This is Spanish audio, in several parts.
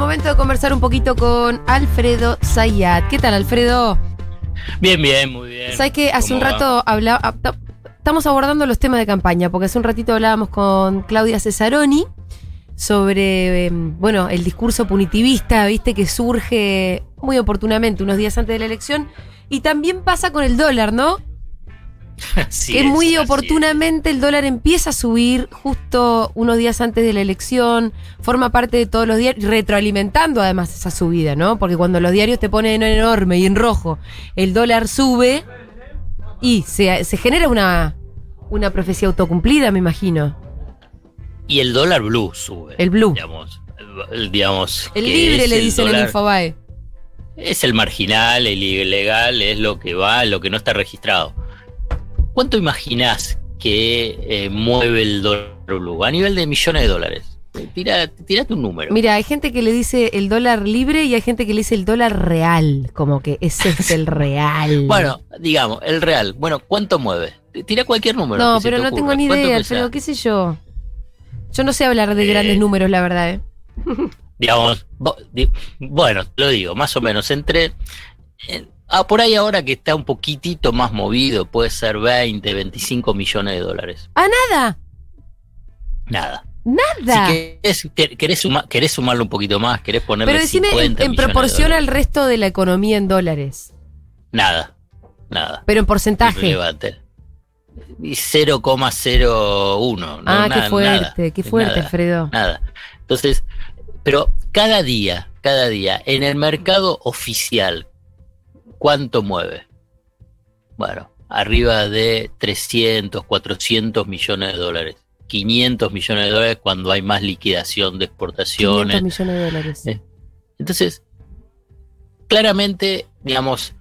momento de conversar un poquito con Alfredo Zayat. ¿Qué tal, Alfredo? Bien, bien, muy bien. ¿Sabes que hace un rato hablaba, estamos abordando los temas de campaña, porque hace un ratito hablábamos con Claudia Cesaroni sobre, em, bueno, el discurso punitivista, viste, que surge muy oportunamente unos días antes de la elección. Y también pasa con el dólar, ¿no? Que muy oportunamente el dólar empieza a subir justo unos días antes de la elección, forma parte de todos los diarios, retroalimentando además esa subida, ¿no? Porque cuando los diarios te ponen en enorme y en rojo, el dólar sube y se, genera una, una profecía autocumplida, me imagino. Y el dólar blue sube. El blue. Digamos, el, digamos, el libre le dicen en Infobae. Es el marginal, el ilegal, es lo que va, lo que no está registrado. ¿Cuánto imaginás que eh, mueve el dólar blue? A nivel de millones de dólares. Tira, tirate un número. Mira, hay gente que le dice el dólar libre y hay gente que le dice el dólar real, como que ese es el real. bueno, digamos, el real. Bueno, ¿cuánto mueve? Tira cualquier número. No, pero no tengo ni idea, pero qué sé yo. Yo no sé hablar de grandes eh. números, la verdad, ¿eh? digamos, bueno, lo digo, más o menos, entre... Ah, por ahí ahora que está un poquitito más movido, puede ser 20, 25 millones de dólares. ¿Ah, nada? Nada. Nada. Si querés, querés, sumarlo un poquito más, querés ponerle Pero decime en, proporción al resto de la economía en dólares. Nada, nada. Pero en porcentaje. Y 0,01. ah, qué fuerte, qué fuerte, Alfredo. Nada. Entonces, pero cada día, cada día, en el mercado oficial, ¿cuánto mueve? Bueno, arriba de 300, 400 millones de dólares. 500 millones de dólares cuando hay más liquidación de exportaciones. 500 millones de dólares. Eh, entonces, claramente, digamos,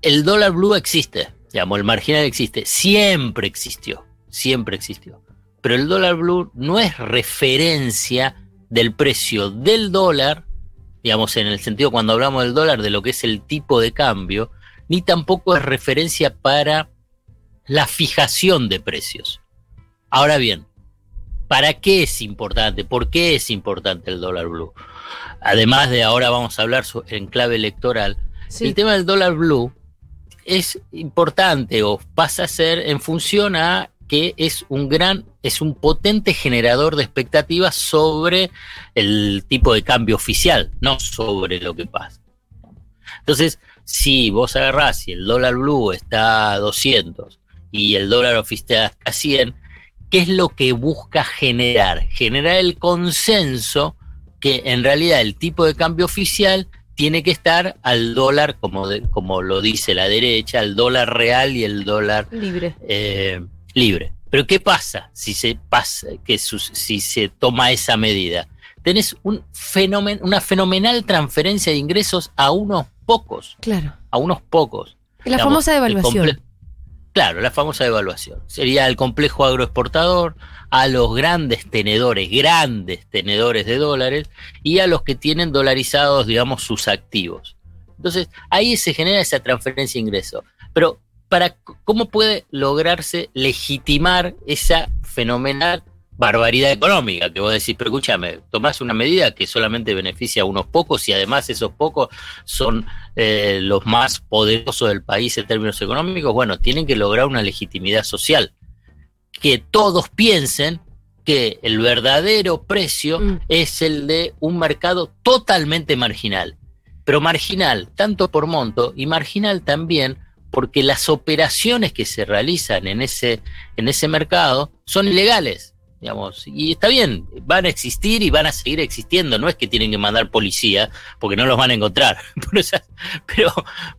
el dólar blue existe, digamos, el marginal existe, siempre existió, siempre existió. Pero el dólar blue no es referencia del precio del dólar digamos, en el sentido cuando hablamos del dólar, de lo que es el tipo de cambio, ni tampoco es referencia para la fijación de precios. Ahora bien, ¿para qué es importante? ¿Por qué es importante el dólar blue? Además de ahora vamos a hablar en clave electoral, el tema del dólar blue es importante o pasa a ser en función a que es un gran, es un potente generador de expectativas sobre el tipo de cambio oficial, no sobre lo que pasa. Entonces, si vos agarrás y el dólar blue está a 200 y el dólar oficial está a 100, ¿qué es lo que busca generar? Generar el consenso que en realidad el tipo de cambio oficial tiene que estar al dólar, como, como lo dice la derecha, al dólar real y el dólar libre. Eh, libre. Pero ¿qué pasa si se pasa, que si se toma esa medida? Tenés un fenomen, una fenomenal transferencia de ingresos a unos pocos. Claro. A unos pocos. La famosa devaluación. Claro, la famosa devaluación. Sería el complejo agroexportador, a los grandes tenedores, grandes tenedores de dólares y a los que tienen dolarizados, digamos, sus activos. Entonces, ahí se genera esa transferencia de ingresos. Pero para cómo puede lograrse legitimar esa fenomenal barbaridad económica que vos decís, pero escúchame, tomás una medida que solamente beneficia a unos pocos y además esos pocos son eh, los más poderosos del país en términos económicos, bueno, tienen que lograr una legitimidad social. Que todos piensen que el verdadero precio mm. es el de un mercado totalmente marginal, pero marginal tanto por monto y marginal también porque las operaciones que se realizan en ese, en ese mercado son ilegales. Digamos, y está bien, van a existir y van a seguir existiendo, no es que tienen que mandar policía porque no los van a encontrar, pero,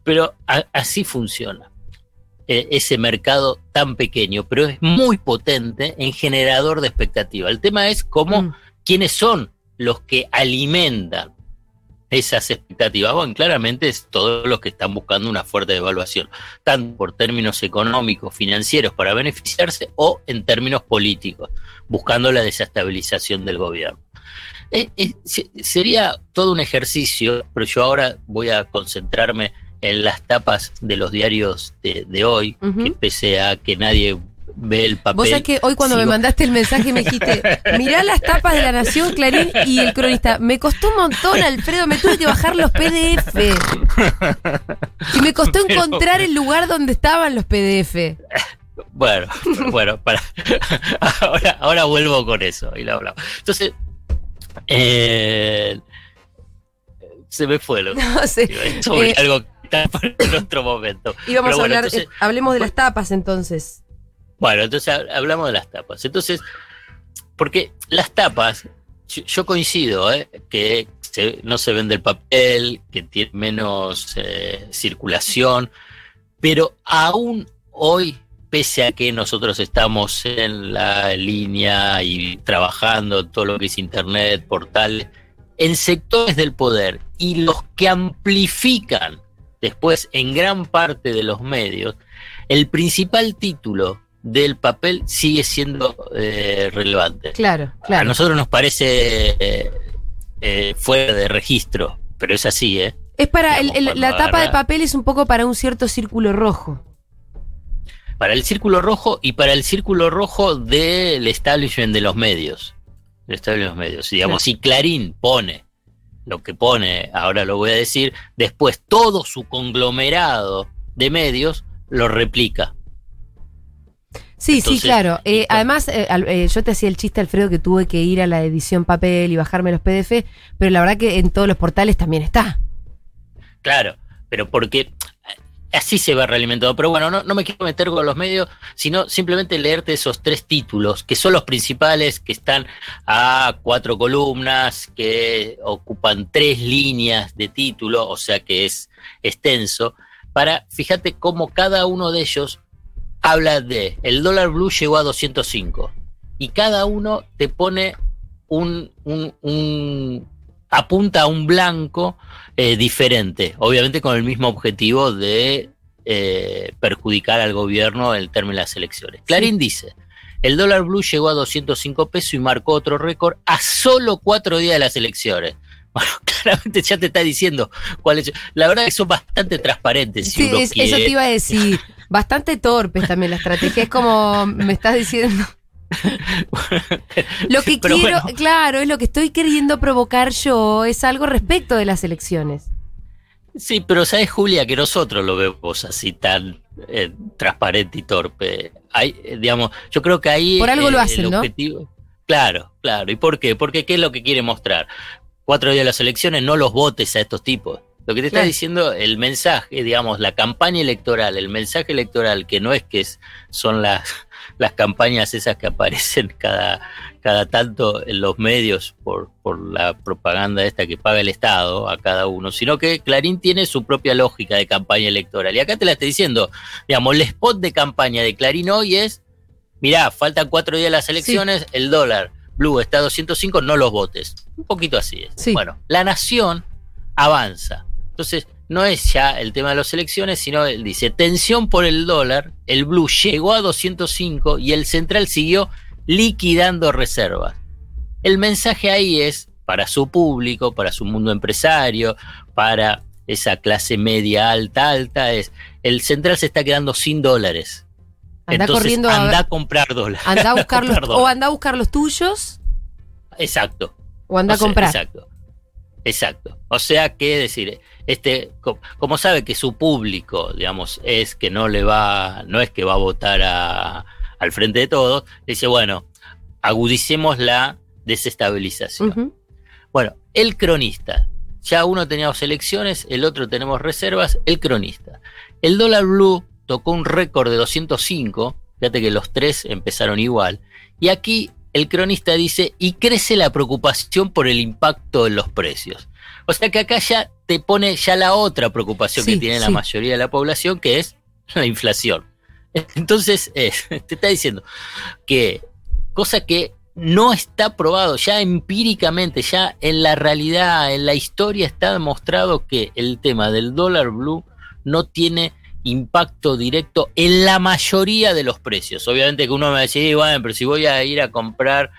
pero así funciona e, ese mercado tan pequeño, pero es muy potente en generador de expectativa. El tema es cómo, mm. quiénes son los que alimentan esas expectativas. Bueno, claramente es todos los que están buscando una fuerte devaluación, tanto por términos económicos, financieros para beneficiarse o en términos políticos, buscando la desestabilización del gobierno. Eh, eh, sería todo un ejercicio, pero yo ahora voy a concentrarme en las tapas de los diarios de, hoy, que pese a que nadie ve el papel. Vos sabés que hoy cuando me mandaste el mensaje me dijiste, mirá las tapas de La Nación, Clarín y el cronista. Me costó un montón, Alfredo, me tuve que bajar los PDF. Y me costó Pero- encontrar el lugar donde estaban los PDF. Bueno, bueno, para. ahora, ahora vuelvo con eso y lo hablamos. Entonces, eh, se me fue lo No sé. sobre Eh, algo que está para en otro momento. Íbamos Pero a bueno, hablar, entonces- eh, hablemos de las tapas entonces. Bueno, entonces ha- hablamos de las tapas. Entonces, porque las tapas, yo, yo coincido, ¿eh? que se- no se vende el papel, que tiene menos eh, circulación, pero aún hoy, pese a que nosotros estamos en la línea y trabajando todo lo que es internet, portales, en sectores del poder y los que amplifican después en gran parte de los medios, el principal título del papel sigue siendo eh, relevante. Claro, A claro. nosotros nos parece eh, eh, fuera de registro, pero es así, ¿eh? Es para, digamos, el- la tapa de papel es un poco para un cierto círculo rojo. Para el círculo rojo y para el círculo rojo del establishment de los medios. El establishment de los medios. Digamos, si Clarín pone lo que pone, ahora lo voy a decir, después todo su conglomerado de medios lo replica. Sí, Entonces, sí, claro. Eh, además, eh, al- eh, yo te hacía el chiste, Alfredo, que tuve que ir a la edición papel y bajarme los PDF, pero la verdad que en todos los portales también está. Claro, pero porque así se va realimentando. Pero bueno, no, no me quiero meter con los medios, sino simplemente leerte esos tres títulos, que son los principales, que están a cuatro columnas, que ocupan tres líneas de título, o sea que es extenso, para, fíjate cómo cada uno de ellos habla de, el dólar blue llegó a 205, y cada uno te pone un, un, un apunta a un blanco eh, diferente, obviamente con el mismo objetivo de eh, perjudicar al gobierno en el término de las elecciones. Clarín dice, el dólar blue llegó a 205 pesos y marcó otro récord a solo cuatro días de las elecciones. Bueno, claramente ya te está diciendo cuál es. La verdad que son bastante transparentes. Si Sí, uno es- eso te iba a decir. Bastante torpes también la estrategia. Es como me estás diciendo. Lo que Pero quiero, bueno. claro, es lo que estoy queriendo provocar yo, es algo respecto de las elecciones. Sí, pero sabes, Julia, que nosotros lo vemos así tan eh, transparente y torpe. Hay, eh, digamos, yo creo que ahí Por algo lo hacen, el ¿no? objetivo. Claro, claro. ¿Y por qué? Porque qué es lo que quiere mostrar. Cuatro días de las elecciones, no los votes a estos tipos. Lo que te está Claro. diciendo el mensaje, digamos, la campaña electoral, el mensaje electoral, que no es que es- son las, las campañas esas que aparecen cada, cada tanto en los medios por, por la propaganda esta que paga el Estado a cada uno, sino que Clarín tiene su propia lógica de campaña electoral. Y acá te la estoy diciendo, digamos, el spot de campaña de Clarín hoy es, mirá, faltan cuatro días las elecciones, el dólar blue está a 205, no los votes. Un poquito así es. Sí. Bueno, la nación avanza. Entonces, no es ya el tema de las elecciones, sino él dice, tensión por el dólar, el blue llegó a 205 y el central siguió liquidando reservas. El mensaje ahí es para su público, para su mundo empresario, para esa clase media alta, alta, es el central se está quedando sin dólares. Anda Entonces, corriendo a- anda a comprar dólares. Anda a buscar los, o anda a buscar los tuyos Exacto. o anda O sea, a comprar. Exacto. Exacto. O sea que decir, este, co- como sabe que su público, digamos, es que no le va, no es que va a votar a- al frente de todos, dice, bueno, agudicemos la desestabilización. Bueno, el cronista. Ya uno teníamos elecciones, el otro tenemos reservas, el cronista. El dólar blue tocó un récord de 205, fíjate que los tres empezaron igual, y aquí el cronista dice, y crece la preocupación por el impacto en los precios. O sea que acá ya te pone ya la otra preocupación Sí, que tiene la mayoría de la población, que es la inflación. Entonces, eh, te está diciendo que cosa que no está probado, ya empíricamente, ya en la realidad, en la historia está demostrado que el tema del dólar blue no tiene impacto directo en la mayoría de los precios. Obviamente que uno me va a decir, bueno, pero si voy a ir a comprar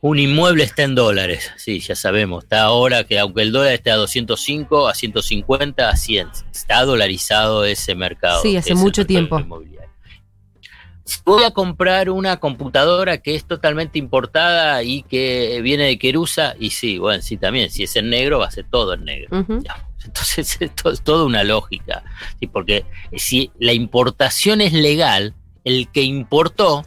un inmueble está en dólares. Sí, ya sabemos, está ahora que aunque el dólar esté a 205, a 150, a 100, está dolarizado ese mercado. Sí, hace mucho tiempo. voy a comprar una computadora que es totalmente importada y que viene de Querusa, y sí, bueno, sí, también, si es en negro, va a ser todo en negro. Entonces, esto es toda una lógica, ¿sí? porque si la importación es legal, el que importó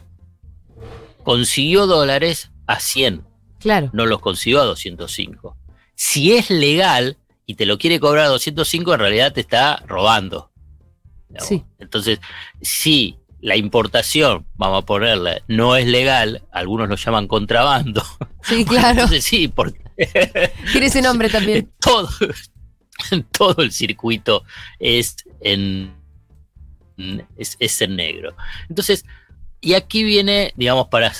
consiguió dólares a 100. Claro. No los consiguió a 205. Si es legal y te lo quiere cobrar a 205, en realidad te está robando. Sí. Entonces, si la importación, vamos a ponerle, no es legal, algunos lo llaman contrabando. Sí, claro. Entonces sí, porque... Tiene ese nombre también. Todo, todo el circuito es en, es, en negro. Entonces, y aquí viene, digamos, para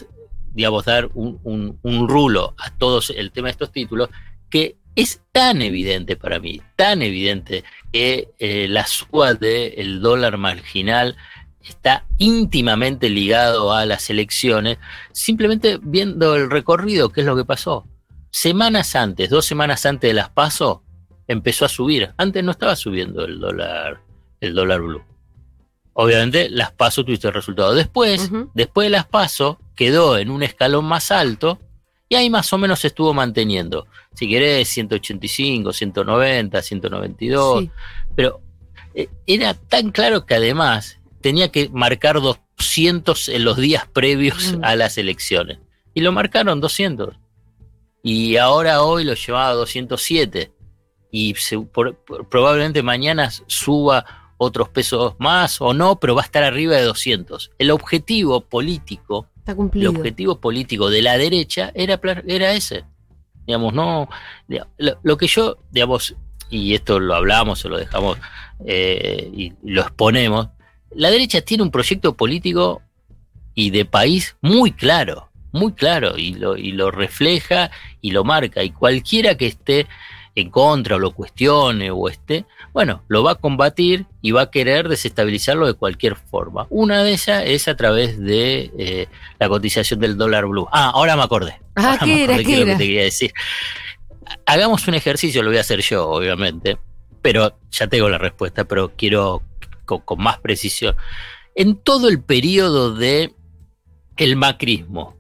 digamos, dar un, rulo a todos el tema de estos títulos, que es tan evidente para mí, tan evidente que eh, la suba del dólar marginal está íntimamente ligado a las elecciones, simplemente viendo el recorrido, qué es lo que pasó. Semanas antes, dos semanas antes de las PASO, empezó a subir. Antes no estaba subiendo el dólar, el dólar blue. Obviamente las PASO tuviste el resultado. Después, después de las PASO, quedó en un escalón más alto y ahí más o menos se estuvo manteniendo. Si querés, 185, 190, 192. Pero eh, era tan claro que además tenía que marcar 200 en los días previos a las elecciones. Y lo marcaron 200. Y ahora hoy lo llevaba a 207. Y probablemente mañana suba otros pesos más o no, pero va a estar arriba de 200. El objetivo político, el objetivo político de la derecha era, era ese. Digamos, no. Lo, que yo, digamos, y esto lo hablamos o lo dejamos eh, y lo exponemos, la derecha tiene un proyecto político y de país muy claro, muy claro, y lo, y lo refleja y lo marca. Y cualquiera que esté en contra o lo cuestione o esté, bueno, lo va a combatir y va a querer desestabilizarlo de cualquier forma. Una de esas es a través de eh, la cotización del dólar blue. Ah, ahora me acordé. Ah, ¿qué era? ¿qué, lo que te quería decir. Hagamos un ejercicio, lo voy a hacer yo, obviamente, pero ya tengo la respuesta, pero quiero con, más precisión. En todo el periodo de el macrismo,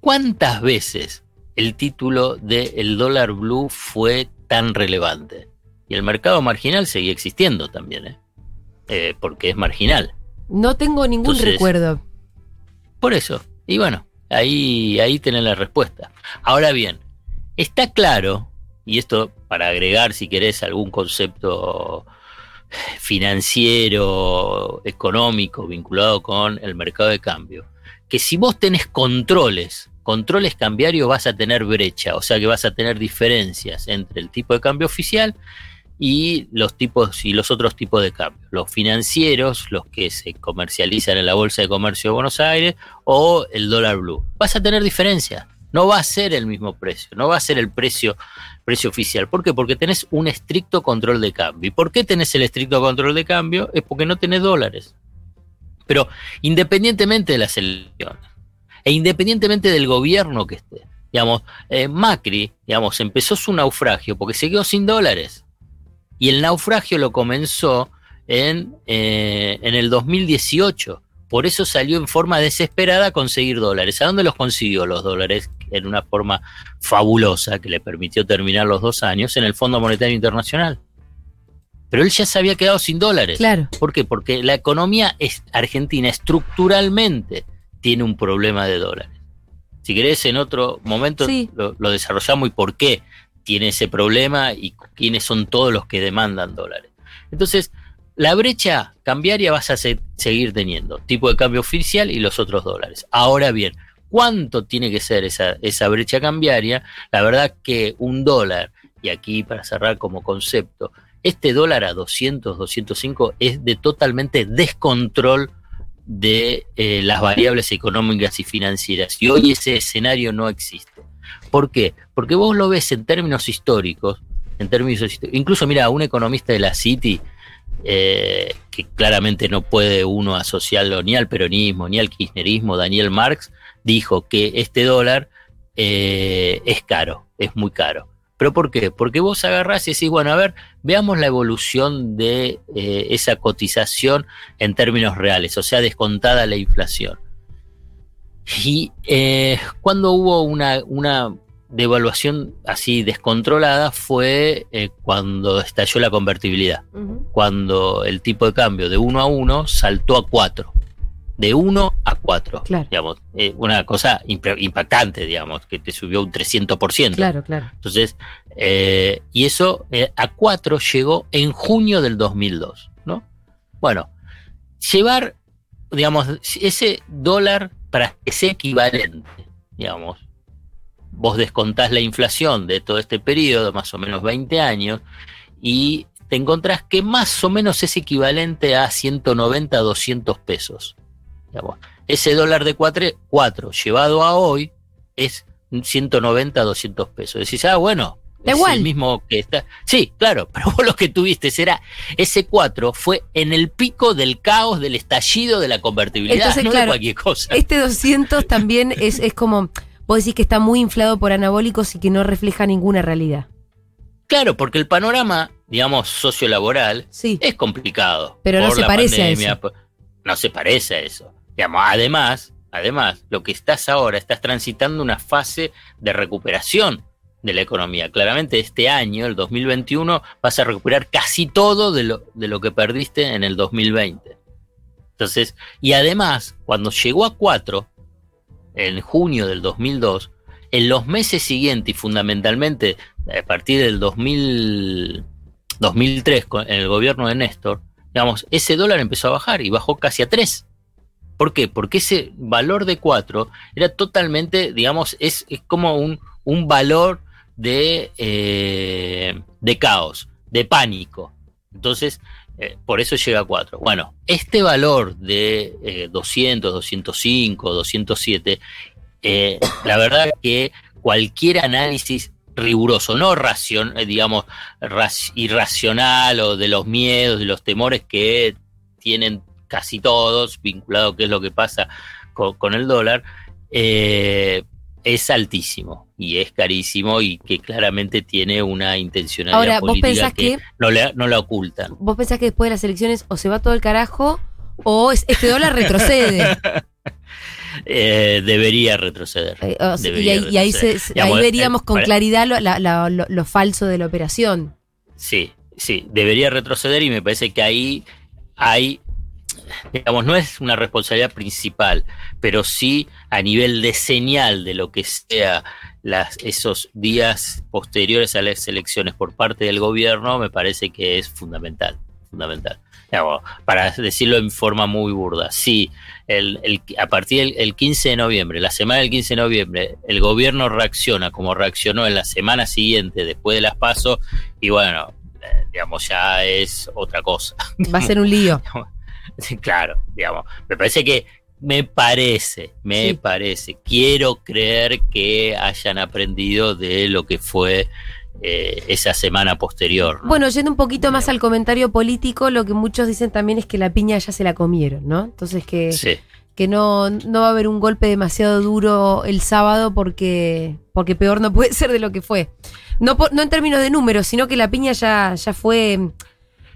¿cuántas veces el título de el dólar blue fue tan relevante? Y el mercado marginal seguía existiendo también, ¿eh? Eh, porque es marginal. No tengo ningún recuerdo. Por eso. Y bueno, ahí, ahí tenés la respuesta. Ahora bien, está claro, y esto para agregar si querés algún concepto financiero, económico, vinculado con el mercado de cambio, que si vos tenés controles, controles cambiarios vas a tener brecha, o sea que vas a tener diferencias entre el tipo de cambio oficial y los tipos y los otros tipos de cambio, los financieros, los que se comercializan en la Bolsa de Comercio de Buenos Aires o el dólar blue. Vas a tener diferencias. No va a ser el mismo precio, no va a ser el precio precio oficial. ¿Por qué? Porque tenés un estricto control de cambio. ¿Y por qué tenés el estricto control de cambio? Es porque no tenés dólares. Pero independientemente de las elecciones e independientemente del gobierno que esté, digamos, eh, Macri, digamos, empezó su naufragio porque se quedó sin dólares. Y el naufragio lo comenzó en, eh, en el 2018. Por eso salió en forma desesperada a conseguir dólares. ¿A dónde los consiguió los dólares? en una forma fabulosa que le permitió terminar los dos años en el Fondo Monetario Internacional. Pero él ya se había quedado sin dólares. Claro. ¿Por qué? Porque la economía es, argentina estructuralmente tiene un problema de dólares. Si querés, en otro momento lo, lo, desarrollamos y por qué tiene ese problema y quiénes son todos los que demandan dólares. Entonces, la brecha cambiaria vas a seguir teniendo, tipo de cambio oficial y los otros dólares. Ahora bien, cuánto tiene que ser esa, esa brecha cambiaria, la verdad que un dólar, y aquí para cerrar como concepto, este dólar a 200, 205 es de totalmente descontrol de eh, las variables económicas y financieras. Y hoy ese escenario no existe. ¿Por qué? Porque vos lo ves en términos históricos, en términos incluso mira, un economista de la City, eh, que claramente no puede uno asociarlo ni al peronismo, ni al kirchnerismo, Daniel Marx, dijo que este dólar eh, es caro, es muy caro. ¿Pero por qué? Porque vos agarrás y decís, bueno, a ver, veamos la evolución de eh, esa cotización en términos reales, o sea, descontada la inflación. Y eh, cuando hubo una, una, devaluación así descontrolada fue eh, cuando estalló la convertibilidad, cuando el tipo de cambio de 1 a 1 saltó a 4 de 1 a 4. Digamos, eh, una cosa impactante, digamos, que te subió un 300%. Claro, claro. Entonces, eh, y eso eh, a 4 llegó en junio del 2002, ¿no? Bueno, llevar, digamos, ese dólar para que sea equivalente, digamos, vos descontás la inflación de todo este periodo, más o menos 20 años, y te encontrás que más o menos es equivalente a 190 a 200 pesos ese dólar de 4, llevado a hoy es 190, 200 pesos. Decís, ah, bueno, es igual. el mismo que está. Sí, claro, pero vos lo que tuviste será ese 4 fue en el pico del caos, del estallido de la convertibilidad, no de cualquier cosa. Este 200 también es, es como, vos decís que está muy inflado por anabólicos y que no refleja ninguna realidad. Claro, porque el panorama, digamos, sociolaboral sí. es complicado. Pero no se parece a eso. No se parece a eso además, además, lo que estás ahora, estás transitando una fase de recuperación de la economía. Claramente este año, el 2021, vas a recuperar casi todo de lo, de lo que perdiste en el 2020. Entonces, y además, cuando llegó a 4, en junio del 2002, en los meses siguientes y fundamentalmente a partir del 2000, 2003, en el gobierno de Néstor, digamos, ese dólar empezó a bajar y bajó casi a 3. ¿Por qué? Porque ese valor de 4 era totalmente, digamos, es, como un, un, valor de, eh, de caos, de pánico. Entonces, eh, por eso llega a 4. Bueno, este valor de 200, 205, 207, la verdad que cualquier análisis riguroso, no racion, eh, digamos, irracional o de los miedos, de los temores que tienen casi todos, vinculado a qué es lo que pasa con, el dólar, eh, es altísimo y es carísimo y que claramente tiene una intencionalidad política que, no, no la ocultan. ¿Vos pensás que después de las elecciones o se va todo el carajo o este dólar retrocede? Eh, debería retroceder. Eh, y, ahí, veríamos con claridad lo, falso de la operación. Sí, sí, debería retroceder y me parece que ahí hay digamos, no es una responsabilidad principal, pero sí a nivel de señal de lo que sea las, esos días posteriores a las elecciones por parte del gobierno, me parece que es fundamental, fundamental. para decirlo en forma muy burda, sí, el, a partir del 15 de noviembre, la semana del 15 de noviembre, el gobierno reacciona como reaccionó en la semana siguiente después de las pasos, y bueno, eh, digamos, ya es otra cosa. Va a ser un lío. claro, digamos, me parece que, me parece, me parece, quiero creer que hayan aprendido de lo que fue eh, esa semana posterior. Bueno, yendo un poquito más al comentario político, lo que muchos dicen también es que la piña ya se la comieron, ¿no? Entonces que, que no, no va a haber un golpe demasiado duro el sábado porque, porque peor no puede ser de lo que fue. No, no en términos de números, sino que la piña ya, ya fue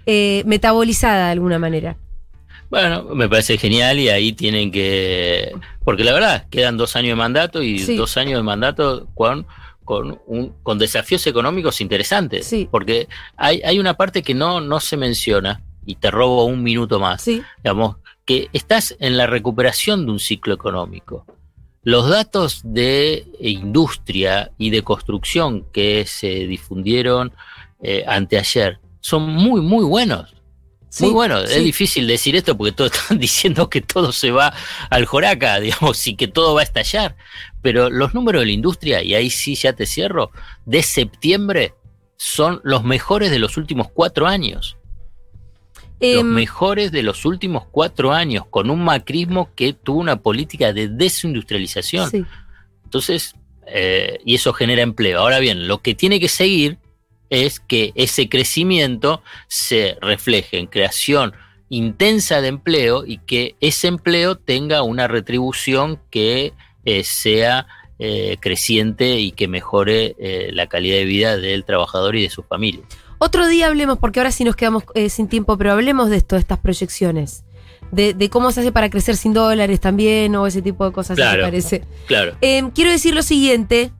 eh, metabolizada de alguna manera. Bueno, me parece genial y ahí tienen que, porque la verdad, quedan dos años de mandato y dos años de mandato con, con, un, con desafíos económicos interesantes. Porque hay, hay una parte que no, no se menciona y te robo un minuto más. Digamos, que estás en la recuperación de un ciclo económico. Los datos de industria y de construcción que se difundieron eh, anteayer son muy, muy buenos. Muy bueno, es difícil decir esto porque todos están diciendo que todo se va al joraca, digamos, y que todo va a estallar. Pero los números de la industria, y ahí sí ya te cierro, de septiembre son los mejores de los últimos cuatro años. los em, mejores de los últimos cuatro años, con un macrismo que tuvo una política de desindustrialización. Entonces, eh, y eso genera empleo. Ahora bien, lo que tiene que seguir es que ese crecimiento se refleje en creación intensa de empleo y que ese empleo tenga una retribución que eh, sea eh, creciente y que mejore eh, la calidad de vida del trabajador y de su familia. Otro día hablemos, porque ahora sí nos quedamos sin tiempo, pero hablemos de esto, de estas proyecciones. De, de cómo se hace para crecer sin dólares también, o ese tipo de cosas, si te Claro. parece. Claro. Eh, quiero decir lo siguiente,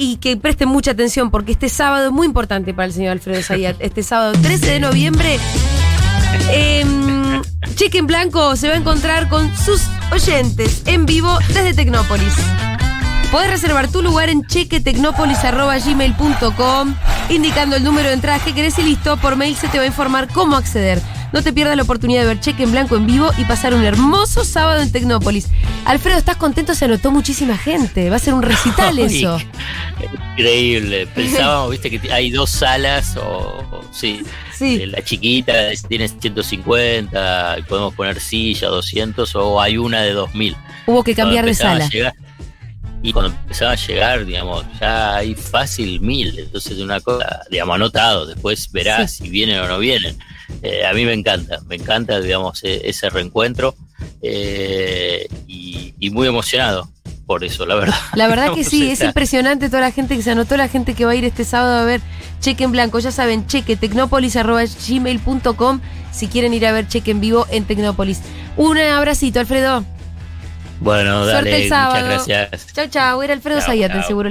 y que presten mucha atención, porque este sábado es muy importante para el señor Alfredo Zayat. Este sábado 13 de noviembre, eh, Cheque en Blanco se va a encontrar con sus oyentes en vivo desde Tecnópolis. Podés reservar tu lugar en chequetecnopolis.gmail.com indicando el número de entrada que querés y listo, por mail se te va a informar cómo acceder. No te pierdas la oportunidad de ver Cheque en Blanco en vivo y pasar un hermoso sábado en Tecnópolis. Alfredo, ¿estás contento? Se anotó muchísima gente. Va a ser un recital Ay, eso. Increíble. Pensábamos, viste, que hay dos salas, o, o- sí, Sí. Eh, La chiquita tiene 150, y podemos poner silla, 200, o hay una de 2000. Hubo que cambiar de sala. llegar- y cuando empezaba a llegar, digamos, ya hay fácil mil. Entonces, una cosa, digamos, anotado. Después verás si vienen o no vienen. Eh, a mí me encanta, me encanta, digamos, e- ese reencuentro. eh, y, y muy emocionado por eso, la verdad. La verdad que sí, es impresionante toda la gente que se anotó, la gente que va a ir este sábado a ver Cheque en Blanco. Ya saben, chequetecnopolis.gmail.com si quieren ir a ver Cheque en vivo en Tecnópolis. Un abracito, Alfredo. Bueno, Suerte dale, el sábado. muchas gracias. Chau, chau. Era Alfredo Zayat. Seguro